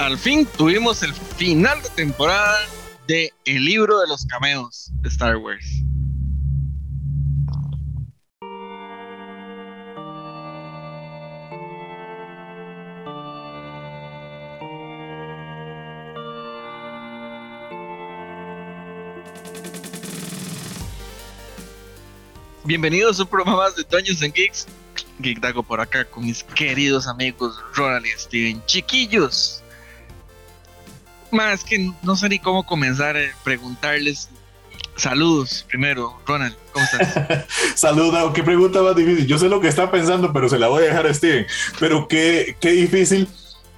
al fin tuvimos el final de temporada de El libro de los cameos de Star Wars. Bienvenidos a un programa más de Dungeons and Geeks. Geek Dago por acá con mis queridos amigos Ronald y Steven. Chiquillos, más que no sé ni cómo comenzar a preguntarles. Saludos primero, Ronald, ¿cómo estás? Saluda, qué pregunta más difícil. Yo sé lo que está pensando, pero se la voy a dejar a Steven. Pero qué, qué difícil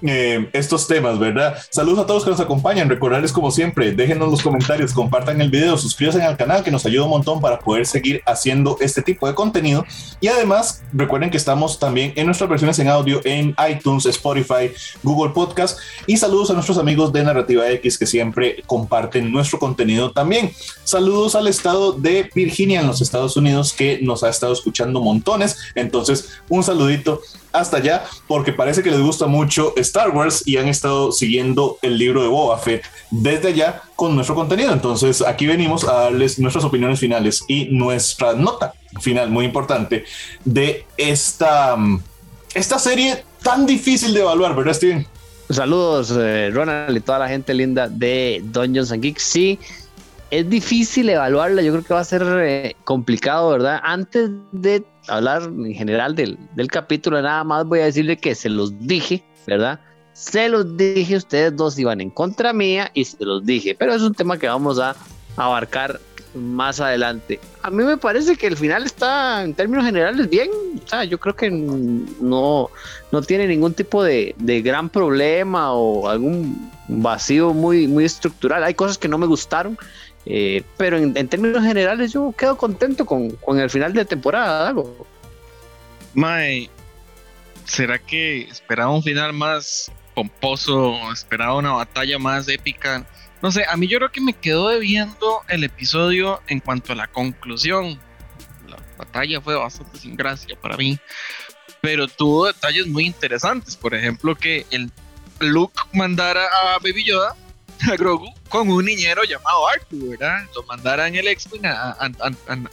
eh, estos temas, ¿verdad? Saludos a todos que nos acompañan. Recordarles como siempre, déjenos los comentarios, compartan el video, suscríbanse al canal que nos ayuda un montón para poder seguir haciendo este tipo de contenido. Y además, recuerden que estamos también en nuestras versiones en audio en iTunes, Spotify, Google Podcast. Y saludos a nuestros amigos de Narrativa X que siempre comparten nuestro contenido también. Saludos al estado de Virginia en los Estados Unidos que nos ha estado escuchando montones. Entonces, un saludito hasta allá porque parece que les gusta mucho Star Wars y han estado siguiendo el libro de Boba Fett desde allá con nuestro contenido. Entonces aquí venimos a darles nuestras opiniones finales y nuestra nota final muy importante de esta, esta serie tan difícil de evaluar, ¿verdad, Steven? Saludos, eh, Ronald y toda la gente linda de Dungeons and Geeks. Sí, es difícil evaluarla, yo creo que va a ser eh, complicado, ¿verdad? Antes de hablar en general del, del, capítulo, nada más voy a decirle que se los dije, ¿verdad? Se los dije, ustedes dos iban en contra mía y se los dije, pero es un tema que vamos a abarcar más adelante. A mí me parece que el final está en términos generales bien, o sea, yo creo que no, no tiene ningún tipo de, de gran problema o algún vacío muy, muy estructural. Hay cosas que no me gustaron, eh, pero en, términos generales yo quedo contento con, con el final de temporada. Algo. Mae, ¿será que esperaba un final más pomposo? ¿Esperaba una batalla más épica? No sé, a mí yo creo que me quedó debiendo el episodio en cuanto a la conclusión. La batalla fue bastante sin gracia para mí, pero tuvo detalles muy interesantes. Por ejemplo, que el Luke mandara a Baby Yoda a Grogu con un niñero llamado Arthur, ¿verdad? Lo mandaran el x a,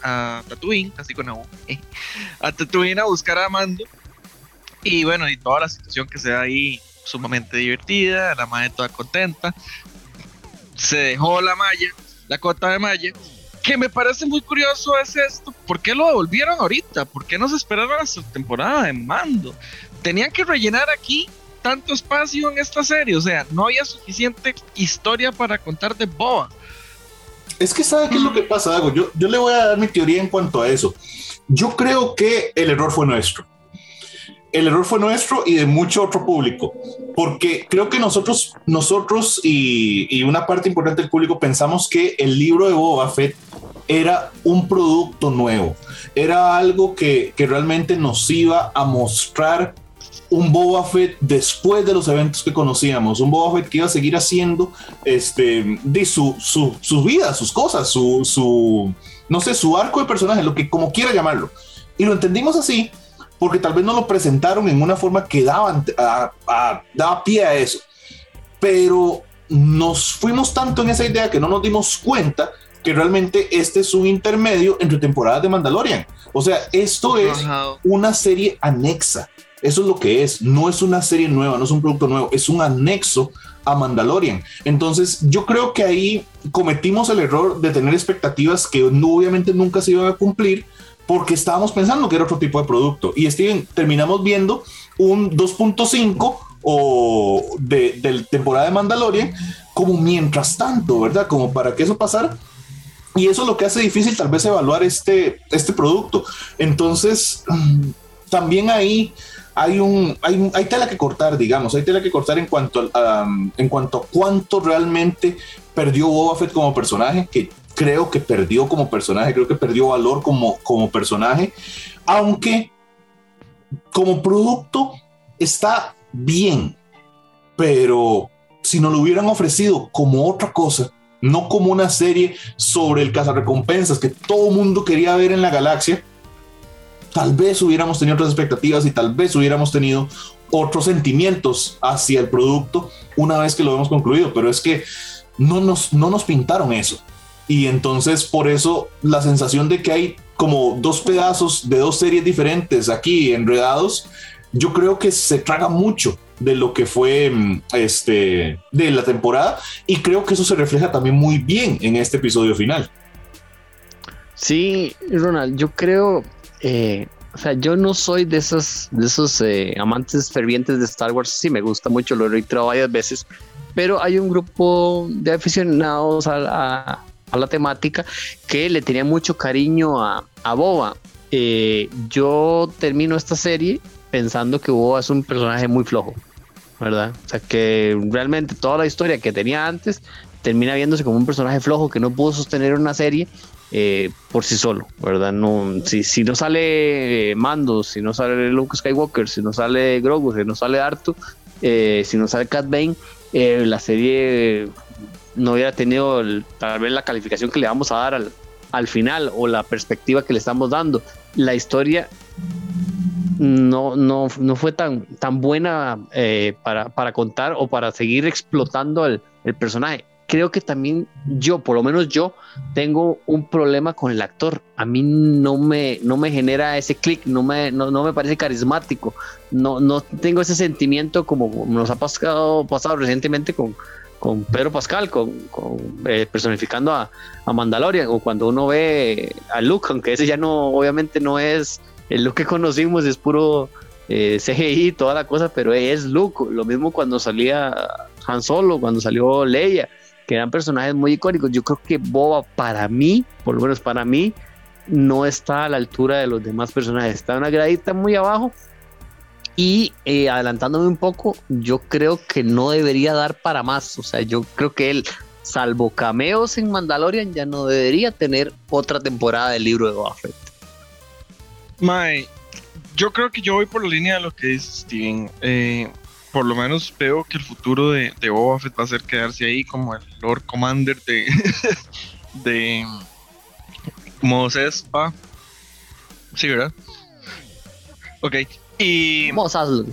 a, Tatooine, así con a, a Tatooine a buscar a Mando. Y bueno, y toda la situación que se da ahí sumamente divertida, la madre toda contenta. Se dejó la malla, la cota de malla. Que me parece muy curioso es esto. ¿Por qué lo devolvieron ahorita? ¿Por qué no se esperaron hasta la temporada de mando? Tenían que rellenar aquí tanto espacio en esta serie, o sea, no había suficiente historia para contar de Boba. Es que sabe qué es lo que pasa, Dago. Yo, yo le voy a dar mi teoría en cuanto a eso. Yo creo que el error fue nuestro. El error fue nuestro y de mucho otro público, porque creo que nosotros, nosotros y, y una parte importante del público pensamos que el libro de Boba Fett era un producto nuevo, era algo que, que realmente nos iba a mostrar un Boba Fett después de los eventos que conocíamos, un Boba Fett que iba a seguir haciendo este, de su, su, su vida, sus cosas, su, su, no sé, su arco de personaje, lo que como quiera llamarlo. Y lo entendimos así porque tal vez no lo presentaron en una forma que daba, a, daba pie a eso. Pero nos fuimos tanto en esa idea que no nos dimos cuenta que realmente este es un intermedio entre temporadas de Mandalorian. O sea, esto es una serie anexa eso es lo que es. No es una serie nueva, no es un producto nuevo, es un anexo a Mandalorian. Entonces, yo creo que ahí cometimos el error de tener expectativas que obviamente nunca se iban a cumplir porque estábamos pensando que era otro tipo de producto. Y Steven, terminamos viendo un 2.5 o de, de temporada de Mandalorian como mientras tanto, ¿verdad? Como para que eso pasara. Y eso es lo que hace difícil tal vez evaluar este, este producto. Entonces, también ahí hay un hay, hay tela que cortar, digamos, hay tela que cortar en cuanto a, en cuanto a cuánto realmente perdió Boba Fett como personaje, que creo que perdió como personaje, creo que perdió valor como, como personaje, aunque como producto está bien, pero si nos lo hubieran ofrecido como otra cosa, no como una serie sobre el cazarrecompensas que todo mundo quería ver en la galaxia, tal vez hubiéramos tenido otras expectativas y tal vez hubiéramos tenido otros sentimientos hacia el producto una vez que lo hemos concluido, pero es que no nos, no nos pintaron eso. Y entonces por eso la sensación de que hay como dos pedazos de dos series diferentes aquí enredados, yo creo que se traga mucho de lo que fue mm, este de la temporada y creo que eso se refleja también muy bien en este episodio final. Sí, Ronald, yo creo, eh, o sea, yo no soy de esos, de esos eh, amantes fervientes de Star Wars. Sí, me gusta mucho, lo he reiterado varias veces, pero hay un grupo de aficionados a, la temática que le tenía mucho cariño a, a Boba. Eh, yo termino esta serie pensando que Boba es un personaje muy flojo, ¿verdad? O sea, que realmente toda la historia que tenía antes termina viéndose como un personaje flojo que no pudo sostener una serie eh, por sí solo, ¿verdad? No, si, si no sale Mando, si no sale Luke Skywalker, si no sale Grogu, si no sale Artu, eh, si no sale Cat Bane, eh, la serie no hubiera tenido tal vez la calificación que le vamos a dar al, al final o la perspectiva que le estamos dando. La historia no, no, no fue tan, tan buena para, para, contar o para seguir explotando el, el personaje creo que también yo, por lo menos yo, tengo un problema con el actor. A mí no me, no me genera ese clic, no me, no, me parece carismático. No, no tengo ese sentimiento como nos ha pasado, pasado recientemente con, con Pedro Pascal, con, eh, personificando a, a, Mandalorian, o cuando uno ve a Luke, aunque ese ya no, obviamente no es el Luke que conocimos, es puro eh, CGI, toda la cosa, pero es Luke. Lo mismo cuando salía Han Solo, cuando salió Leia que eran personajes muy icónicos. Yo creo que Boba para mí, por lo menos para mí, no está a la altura de los demás personajes. Está una gradita muy abajo. Y eh, adelantándome un poco, yo creo que no debería dar para más. O sea, yo creo que él, salvo cameos en Mandalorian, ya no debería tener otra temporada del libro de Boba Fett. yo creo que yo voy por la línea de lo que dice Steven. Eh, por lo menos veo que el futuro de, de Boba Fett va a ser quedarse ahí como el Lord Commander de, de Mos Sí, ¿verdad? Ok. Y. Mos algo.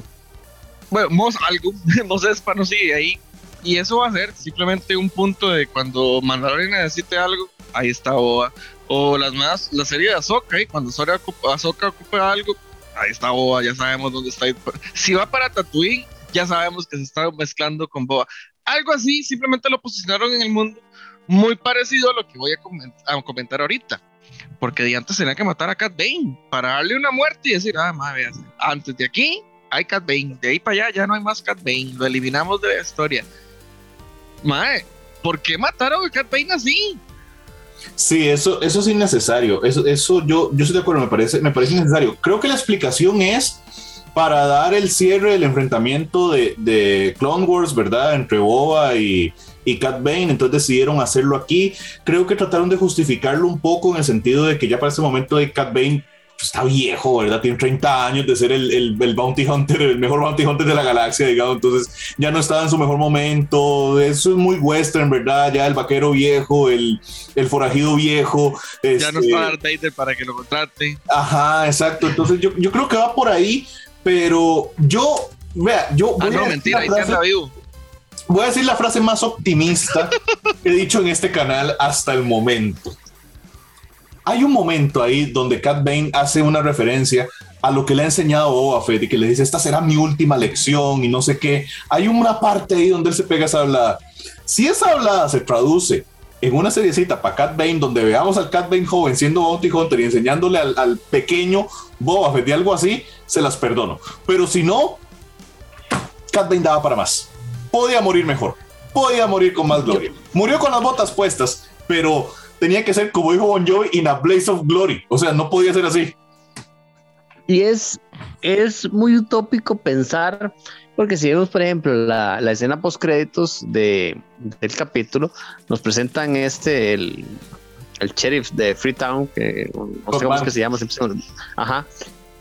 Bueno, Mos algo. Mos Espa no sigue ahí. Y eso va a ser simplemente un punto de cuando Mandalorian necesite algo, ahí está Boba. O las más, la serie de Ahsoka, ¿eh? cuando Ahsoka ocupa algo, ahí está Boba, ya sabemos dónde está. Si va para Tatooine, ya sabemos que se está mezclando con Boba. Algo así, simplemente lo posicionaron en el mundo muy parecido a lo que voy a, comentar ahorita. Porque de antes tenía que matar a Cat Bane para darle una muerte y decir, ah, madre, antes de aquí hay Cat Bane, de ahí para allá ya no hay más Cat Bane, lo eliminamos de la historia. Madre, ¿por qué mataron a Cat Bane así? Sí, eso, eso es innecesario. Eso, eso yo, yo estoy de acuerdo, me parece, me parece innecesario. Creo que la explicación es para dar el cierre del enfrentamiento de, de Clone Wars, ¿verdad? Entre Boba y, y Cat Bane, entonces decidieron hacerlo aquí. Creo que trataron de justificarlo un poco en el sentido de que ya para ese momento de Cat Bane está viejo, ¿verdad? Tiene 30 años de ser el, el, Bounty Hunter, el mejor Bounty Hunter de la galaxia, digamos. Entonces ya no estaba en su mejor momento. Eso es muy western, ¿verdad? Ya el vaquero viejo, el, el forajido viejo. Ya no está Darth Vader para que lo contrate. Ajá, exacto. Entonces yo, yo creo que va por ahí pero yo, vea, yo ah, voy, a mentira, voy a decir la frase más optimista que he dicho en este canal hasta el momento. Hay un momento ahí donde Cat Bane hace una referencia a lo que le ha enseñado Boba Fett y que le dice, esta será mi última lección y no sé qué. Hay una parte ahí donde él se pega esa hablada. Si esa hablada se traduce en una seriecita para Cat Bane, donde veamos al Cat Bane joven siendo Bounty Hunter y enseñándole al, pequeño Boba Fett y algo así, se las perdono. Pero si no, Cat Bane daba para más. Podía morir mejor. Podía morir con más gloria. Murió con las botas puestas, pero tenía que ser como dijo Bon Jovi, in a blaze of glory. O sea, no podía ser así. Y es, es muy utópico pensar, porque si vemos, por ejemplo, la, la escena post créditos de, del capítulo, nos presentan este, el, el sheriff de Freetown, que no sé cómo es que se llama, ajá,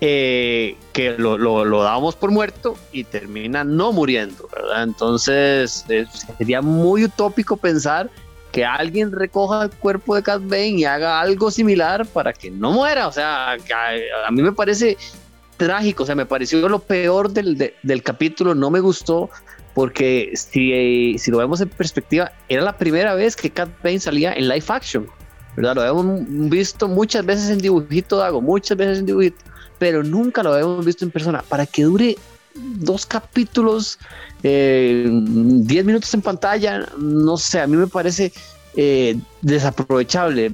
eh, que lo, lo, dábamos por muerto y termina no muriendo, ¿verdad? Entonces sería muy utópico pensar que alguien recoja el cuerpo de Cat Bane y haga algo similar para que no muera. O sea, a, mí me parece trágico, o sea, me pareció lo peor del, del capítulo, no me gustó, porque si, si lo vemos en perspectiva, era la primera vez que Cat Bane salía en live action, ¿verdad? Lo hemos visto muchas veces en dibujito, Dago, muchas veces en dibujito, pero nunca lo habíamos visto en persona. Para que dure dos capítulos, eh, diez minutos en pantalla, no sé, a mí me parece eh, desaprovechable.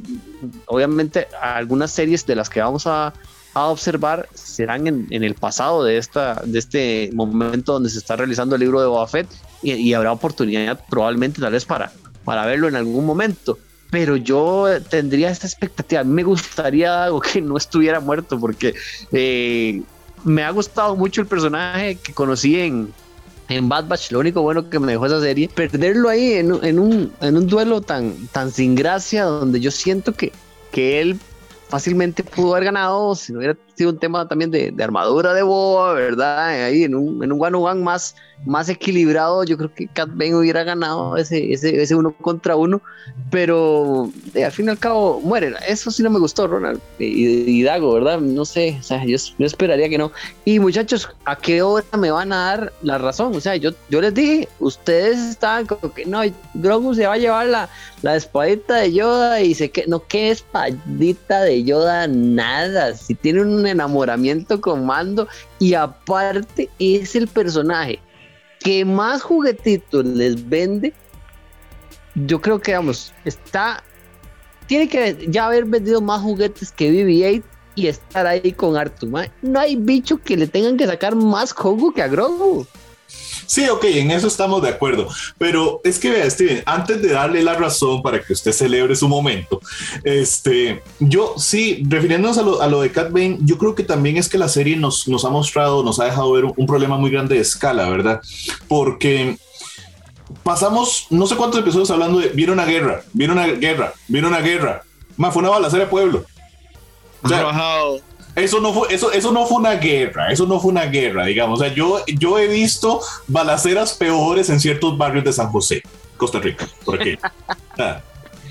Obviamente, algunas series de las que vamos a, a observar serán en, el pasado de, esta, de este momento donde se está realizando el libro de Boba Fett y, habrá oportunidad probablemente tal vez para, para verlo en algún momento. Pero yo tendría esta expectativa. Me gustaría algo que no estuviera muerto porque eh, me ha gustado mucho el personaje que conocí en, en Bad Batch. Lo único bueno que me dejó esa serie, perderlo ahí en, en, un, en un duelo tan, tan sin gracia donde yo siento que, que él fácilmente pudo haber ganado si no hubiera sido un tema también de, de armadura de boa, ¿verdad? Ahí en un, en un one, -one más, más equilibrado, yo creo que Cat Bane hubiera ganado ese, ese, ese uno contra uno, pero eh, al fin y al cabo muere. Eso sí no me gustó, Ronald y, Dago, ¿verdad? No sé, o sea, yo, yo, esperaría que no. Y muchachos, ¿a qué hora me van a dar la razón? O sea, yo, yo les dije, ustedes estaban como que no, Grogu se va a llevar la, la espadita de Yoda y se que no, ¿qué espadita de Yoda? Nada. Si tiene un enamoramiento con Mando y aparte es el personaje que más juguetitos les vende, yo creo que, vamos, está. Tiene que ya haber vendido más juguetes que BB-8 y estar ahí con Artuma. No hay bicho que le tengan que sacar más jugo que a Grogu. Sí, ok, en eso estamos de acuerdo. Pero es que vea, Steven, antes de darle la razón para que usted celebre su momento, este, yo sí, refiriéndonos a lo, a lo de Cat Bane, yo creo que también es que la serie nos, nos ha mostrado, nos ha dejado ver un, problema muy grande de escala, ¿verdad? Porque pasamos no sé cuántos episodios hablando de viene una guerra, viene una guerra, viene una guerra. Más fue una balacera de pueblo. O sea, eso no fue, eso, eso no fue una guerra, eso no fue una guerra, digamos. O sea, yo, yo he visto balaceras peores en ciertos barrios de San José, Costa Rica, por aquí. Ah,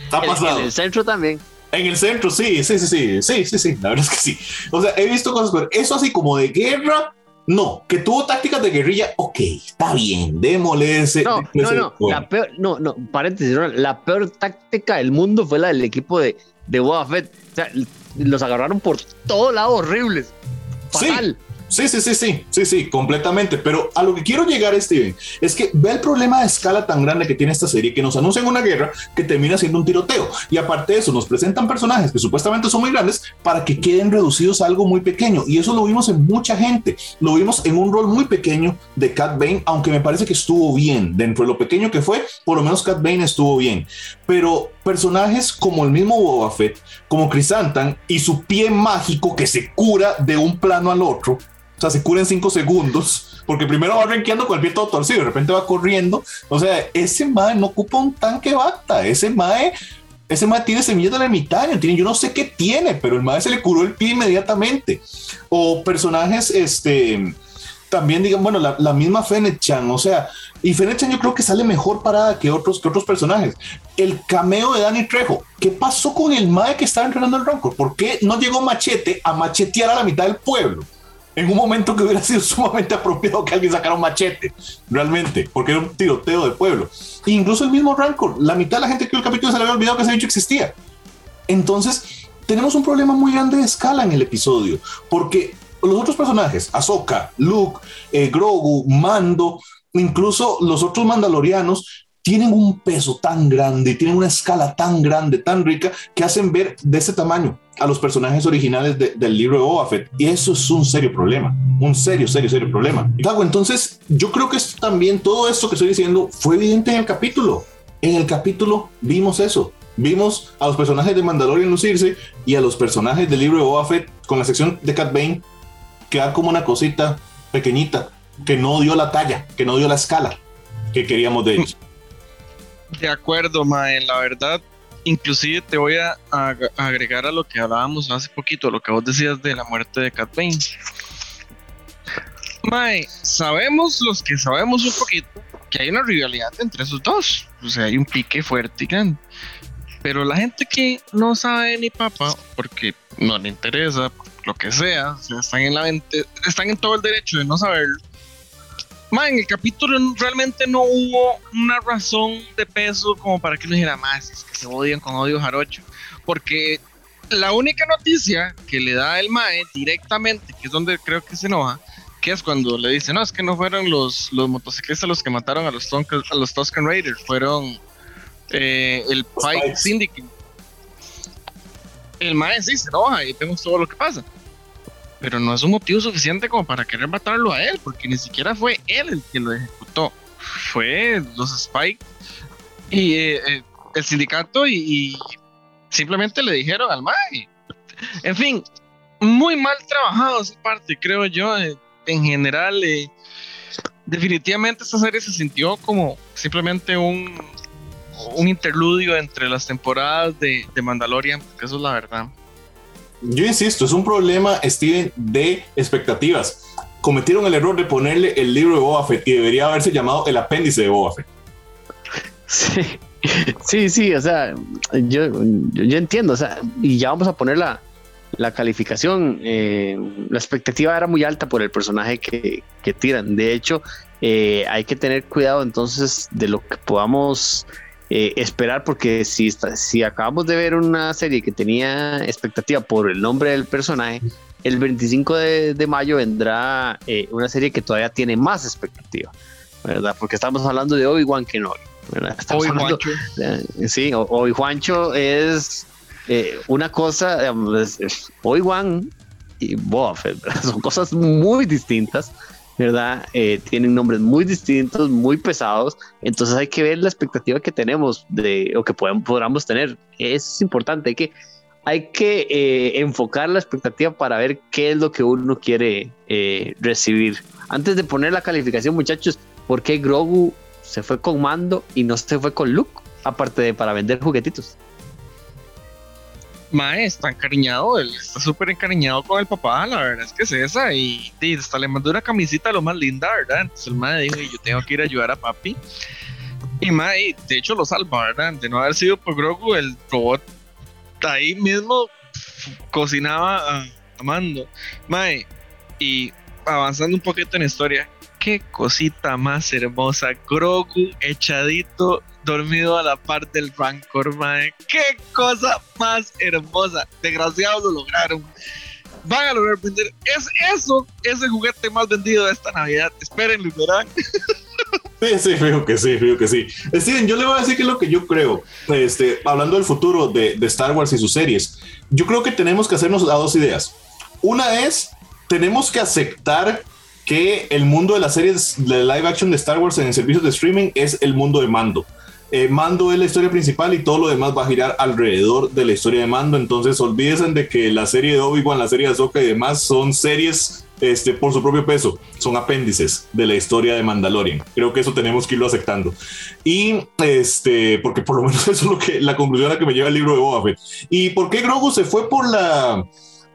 está pasado. En el centro también. En el centro, sí, sí, sí, sí, sí, sí, sí, la verdad es que sí. O sea, he visto cosas, pero eso así como de guerra, no, que tuvo tácticas de guerrilla, ok, está bien, démosle ese. No, no, no, la peor, no, no, paréntesis, la peor táctica del mundo fue la del equipo de, de Boba Fett. O sea, los agarraron por todos lados horribles. Fatal. Sí, sí, sí, sí, sí, sí, completamente. Pero a lo que quiero llegar, Steven, es que ve el problema de escala tan grande que tiene esta serie, que nos anuncian una guerra que termina siendo un tiroteo. Y aparte de eso, nos presentan personajes que supuestamente son muy grandes para que queden reducidos a algo muy pequeño. Y eso lo vimos en mucha gente. Lo vimos en un rol muy pequeño de Cat Bane, aunque me parece que estuvo bien. Dentro de lo pequeño que fue, por lo menos Cat Bane estuvo bien. Pero personajes como el mismo Boba Fett, como Chrysanthemum y su pie mágico que se cura de un plano al otro, o sea, se cura en cinco segundos, porque primero va renqueando con el pie todo torcido, de repente va corriendo. O sea, ese mae no ocupa un tanque bata, ese mae, ese mae tiene semillas del ermitaño, tiene, yo no sé qué tiene, pero el mae se le curó el pie inmediatamente. O personajes, este, también digan, bueno, la, misma Fennec-chan, o sea, y Fennec-chan yo creo que sale mejor parada que otros, que otros personajes. El cameo de Danny Trejo, ¿qué pasó con el mae que estaba entrenando el Rancor? ¿Por qué no llegó Machete a machetear a la mitad del pueblo? en un momento que hubiera sido sumamente apropiado que alguien sacara un machete, realmente, porque era un tiroteo del pueblo. E incluso el mismo Rancor, la mitad de la gente que el capítulo se le había olvidado que ese bicho existía. Entonces, tenemos un problema muy grande de escala en el episodio, porque los otros personajes, Ahsoka, Luke, eh, Grogu, Mando, incluso los otros mandalorianos, tienen un peso tan grande, tienen una escala tan grande, tan rica, que hacen ver de ese tamaño a los personajes originales del libro de Boba. Y eso es un serio problema, un serio, serio, serio problema. Dago, entonces yo creo que también todo esto que estoy diciendo fue evidente en el capítulo. En el capítulo vimos eso. Vimos a los personajes de Mandalorian lucirse y a los personajes del libro de Boba con la sección de Cat Bane quedar como una cosita pequeñita que no dio la talla, que no dio la escala que queríamos de ellos. De acuerdo, Mae, la verdad, inclusive te voy a, agregar a lo que hablábamos hace poquito, lo que vos decías de la muerte de Cat Bane. Mae, sabemos los que sabemos un poquito que hay una rivalidad entre esos dos. O sea, hay un pique fuerte y grande. Pero la gente que no sabe ni papa, porque no le interesa, lo que sea, o sea, están en la están en todo el derecho de no saberlo. Ma, en el capítulo realmente no hubo una razón de peso como para que uno dijera más, es que se odian con odio jarocho, porque la única noticia que le da el Mae directamente, que es donde creo que se enoja, que es cuando le dice, no, es que no fueron los, los motociclistas los que mataron a los, a los Tuscan Raiders, fueron eh, el Pike Syndicate. El Mae sí se enoja y vemos todo lo que pasa. Pero no es un motivo suficiente como para querer matarlo a él, porque ni siquiera fue él el que lo ejecutó. Fue los Spike y eh, eh, el sindicato y, simplemente le dijeron al Mae. En fin, muy mal trabajado esa parte, creo yo. En general, definitivamente esta serie se sintió como simplemente un, un interludio entre las temporadas de, de Mandalorian, que eso es la verdad. Yo insisto, es un problema, Steven, de expectativas. Cometieron el error de ponerle el libro de Boba Fett y debería haberse llamado el apéndice de Boba Fett. Sí, sí, sí, o sea, yo, yo, entiendo, o sea, y ya vamos a poner la, la calificación. Eh, la expectativa era muy alta por el personaje que, que tiran. De hecho, eh, hay que tener cuidado entonces de lo que podamos eh, esperar porque si, si acabamos de ver una serie que tenía expectativa por el nombre del personaje, el 25 de, mayo vendrá eh, una serie que todavía tiene más expectativa, ¿verdad? Porque estamos hablando de Obi-Wan Kenobi, eh, sí, Obi-Juancho es una cosa, Obi-Wan y Boba son cosas muy distintas ¿verdad? Eh, tienen nombres muy distintos, muy pesados, entonces hay que ver la expectativa que tenemos de, o que podamos, tener. Eso es importante, hay que, hay que eh, enfocar la expectativa para ver qué es lo que uno quiere eh, recibir. Antes de poner la calificación, muchachos, ¿por qué Grogu se fue con Mando y no se fue con Luke? Aparte de para vender juguetitos. Mae está encariñado, él está súper encariñado con el papá, la verdad es que es esa, y, hasta le mandó una camisita lo más linda, ¿verdad? Entonces el mae dijo, yo tengo que ir a ayudar a papi. Y mae, de hecho lo salva, ¿verdad? De no haber sido por Grogu, el robot ahí mismo cocinaba a, Mando. Mae, y avanzando un poquito en la historia, qué cosita más hermosa, Grogu echadito dormido a la par del Rancor, mae. Qué cosa más hermosa. Desgraciados lo lograron. Van a lograr vender. Es eso, es el juguete más vendido de esta Navidad. Espérenlo, verán. Sí, sí, fijo que sí, fijo que sí. Steven, yo le voy a decir que es lo que yo creo. Este, hablando del futuro de, de Star Wars y sus series, yo creo que tenemos que hacernos a dos ideas. Una es, tenemos que aceptar que el mundo de las series de live action de Star Wars en servicios de streaming es el mundo de mando. Eh, Mando es la historia principal y todo lo demás va a girar alrededor de la historia de Mando. Entonces, olvídense de que la serie de Obi-Wan, la serie de Ahsoka y demás son series este, por su propio peso, son apéndices de la historia de Mandalorian. Creo que eso tenemos que irlo aceptando. Y este, porque por lo menos eso es lo que la conclusión a la que me lleva el libro de Boba Fett. ¿Y por qué Grogu se fue por la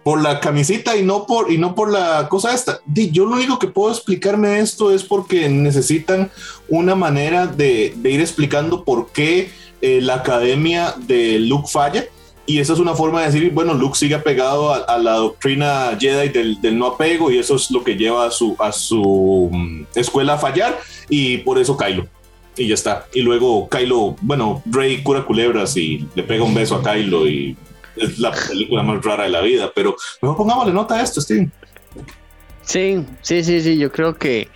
por la camisita y no por, y no por la cosa esta. Yo lo único que puedo explicarme esto es porque necesitan una manera de, ir explicando por qué eh, la academia de Luke falla. Y esa es una forma de decir, bueno, Luke sigue apegado a, la doctrina Jedi del, no apego y eso es lo que lleva a su, a su mm, escuela a fallar y por eso Kylo. Y ya está. Y luego Kylo, bueno, Rey cura culebras y le pega un beso a Kylo y es la película más rara de la vida, pero mejor pongámosle nota a esto, Steven. Sí, sí, sí, sí, yo creo que,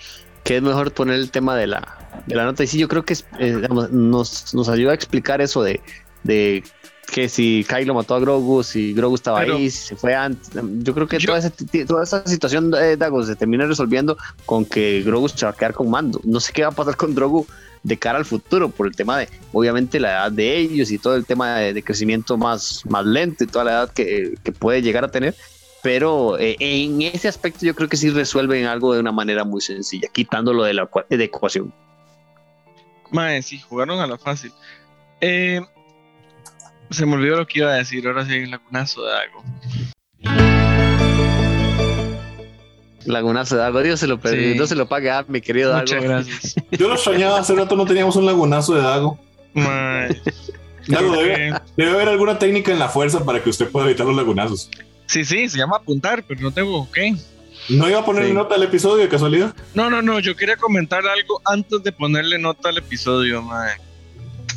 que es mejor poner el tema de la, de la nota. Y sí, yo creo que eh, nos, nos ayuda a explicar eso de, de que si Kylo mató a Grogu, si Grogu estaba ahí, si se fue antes. Yo creo que toda, toda, esa situación de Dago se termina resolviendo con que Grogu se va a quedar con mando. No sé qué va a pasar con Grogu de cara al futuro por el tema de, obviamente, la edad de ellos y todo el tema de, crecimiento más, más lento y toda la edad que, puede llegar a tener. Pero eh, en ese aspecto yo creo que sí resuelven algo de una manera muy sencilla, quitándolo de la de ecuación. Mae, sí, jugaron a lo fácil. Eh, se me olvidó lo que iba a decir, ahora sí hay un lagunazo de algo. Lagunazo de Dago, Dios se lo perdió, Sí. no se lo pague a mi querido Dago. Muchas gracias. Yo lo extrañaba, hace rato no teníamos un lagunazo de Dago. Debe, haber alguna técnica en la fuerza para que usted pueda evitar los lagunazos. Sí, sí, se llama apuntar, pero no tengo, ok. ¿No iba a poner Sí. nota al episodio de casualidad? No, no, no, yo quería comentar algo antes de ponerle nota al episodio, mae.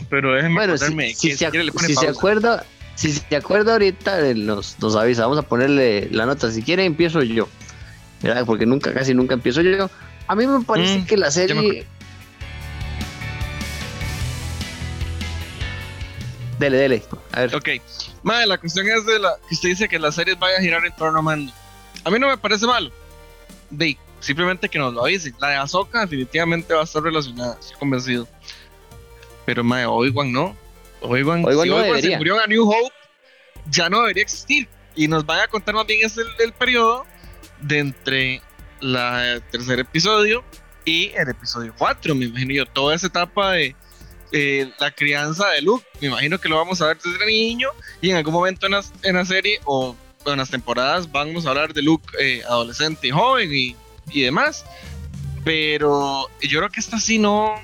Pero déjenme Bueno, si, si se, si acuerda, si se acuerda ahorita, eh, nos, nos avisa, vamos a ponerle la nota. Si quiere, empiezo yo. ¿Verdad? Porque nunca, casi nunca empiezo yo. A mí me parece Mm, que la serie. Dele, dele. A ver. Ok, madre, la cuestión es de la que usted dice que las series vayan a girar en torno a Mando. A mí no me parece malo. De, simplemente que nos lo avisen. La de Ahsoka definitivamente va a estar relacionada, estoy convencido. Pero madre, Obi-Wan no. Obi-Wan, Obi-Wan si no Obi-Wan se murió A New Hope, ya no debería existir. Y nos van a contar más bien es el, el periodo de entre la tercer episodio y el episodio 4, me imagino yo. Toda esa etapa de eh, la crianza de Luke, me imagino que lo vamos a ver desde niño y en algún momento en la, en la serie o en las temporadas vamos a hablar de Luke eh, adolescente y joven y, y demás. Pero yo creo que esta sí no,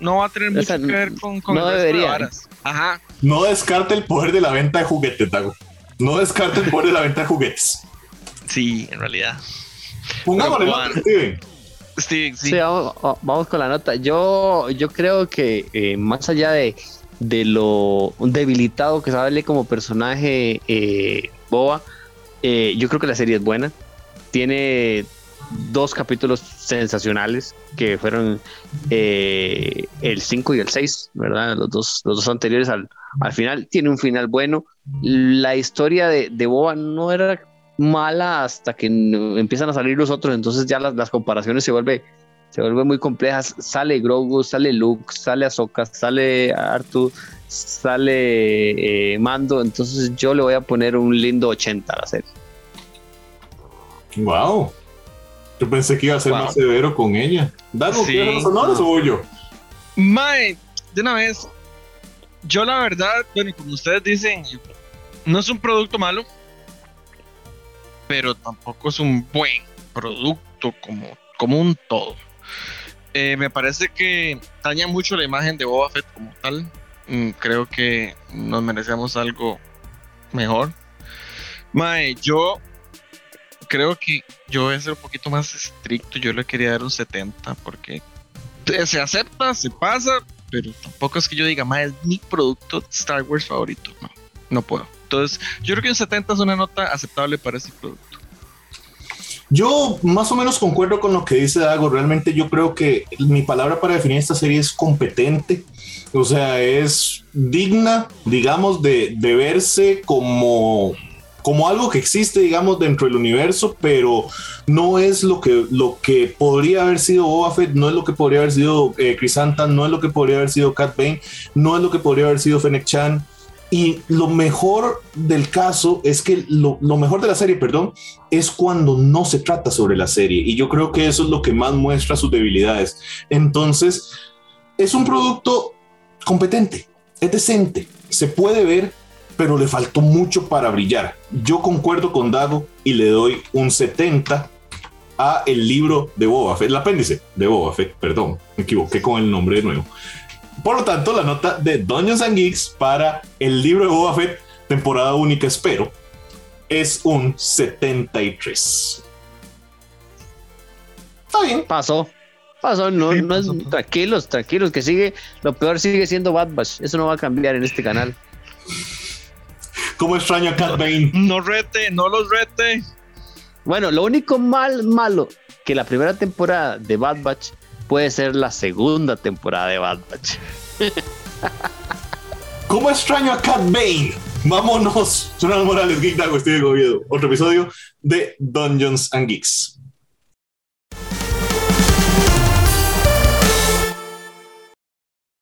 no va a tener mucho Esa que ver con, con no el resto de debería. varas. Ajá. No descarte el poder de la venta de juguetes, Dago. No descarte el poder de la venta de juguetes. Sí, en realidad. Pongámosle nota, Juan. Steven. Sí, sí. Sí, vamos, vamos con la nota. Yo, yo creo que eh, más allá de, de lo debilitado que sale como personaje eh, Boba, eh, yo creo que la serie es buena. Tiene dos capítulos sensacionales que fueron eh, el 5 y el 6, ¿verdad? Los dos, los dos anteriores al, al final. Tiene un final bueno. La historia de, de Boba no era mala hasta que empiezan a salir los otros, entonces ya las, las comparaciones se vuelve se vuelven muy complejas. Sale Grogu, sale Luke, sale Ahsoka, sale Artu, sale eh, Mando, entonces yo le voy a poner un lindo 80 a la serie. Wow. Yo pensé que iba a ser Wow. más severo con ella. Dago, Sí. ¿quieres los honores o voy yo? Mae, de una vez, yo la verdad, bueno, como ustedes dicen, no es un producto malo, pero tampoco es un buen producto como, como un todo. Eh, me parece que daña mucho la imagen de Boba Fett como tal. Mm, creo que nos merecemos algo mejor. Mae, yo creo que yo voy a ser un poquito más estricto. Yo le quería dar un 70 porque se acepta, se pasa, pero tampoco es que yo diga, ma, es mi producto Star Wars favorito. No, no puedo. Entonces, yo creo que un 70 es una nota aceptable para ese producto. Yo más o menos concuerdo con lo que dice Dago. Realmente yo creo que mi palabra para definir esta serie es competente. O sea, es digna, digamos, de, de verse como, como algo que existe, digamos, dentro del universo, pero no es lo que, lo que podría haber sido Boba Fett, no es lo que podría haber sido eh, Chrysanthemum, no es lo que podría haber sido Cat Bane, no es lo que podría haber sido Fennec Chan. Y lo mejor del caso es que lo, lo mejor de la serie, perdón, es cuando no se trata sobre la serie. Y yo creo que eso es lo que más muestra sus debilidades. Entonces, es un producto competente, es decente, se puede ver, pero le faltó mucho para brillar. Yo concuerdo con Dago y le doy un 70 a el libro de Boba Fett, el apéndice de Boba Fett, perdón, me equivoqué con el nombre de nuevo. Por lo tanto, la nota de Dungeons and Geeks para el libro de Boba Fett, temporada única, espero, es un 73. Está bien. Pasó, pasó, no, Sí, no es- pasó, tranquilos, tranquilos, que sigue, lo peor sigue siendo Bad Batch, eso no va a cambiar en este canal. Como extraño a Cat Bane. No rete, no los rete. Bueno, lo único mal, malo que la primera temporada de Bad Batch puede ser la segunda temporada de Bad Batch. Como extraño a Cat Bane. Vámonos. Jonathan Morales, Geek Dago, Steve Oviedo. Otro episodio de Dungeons and Geeks.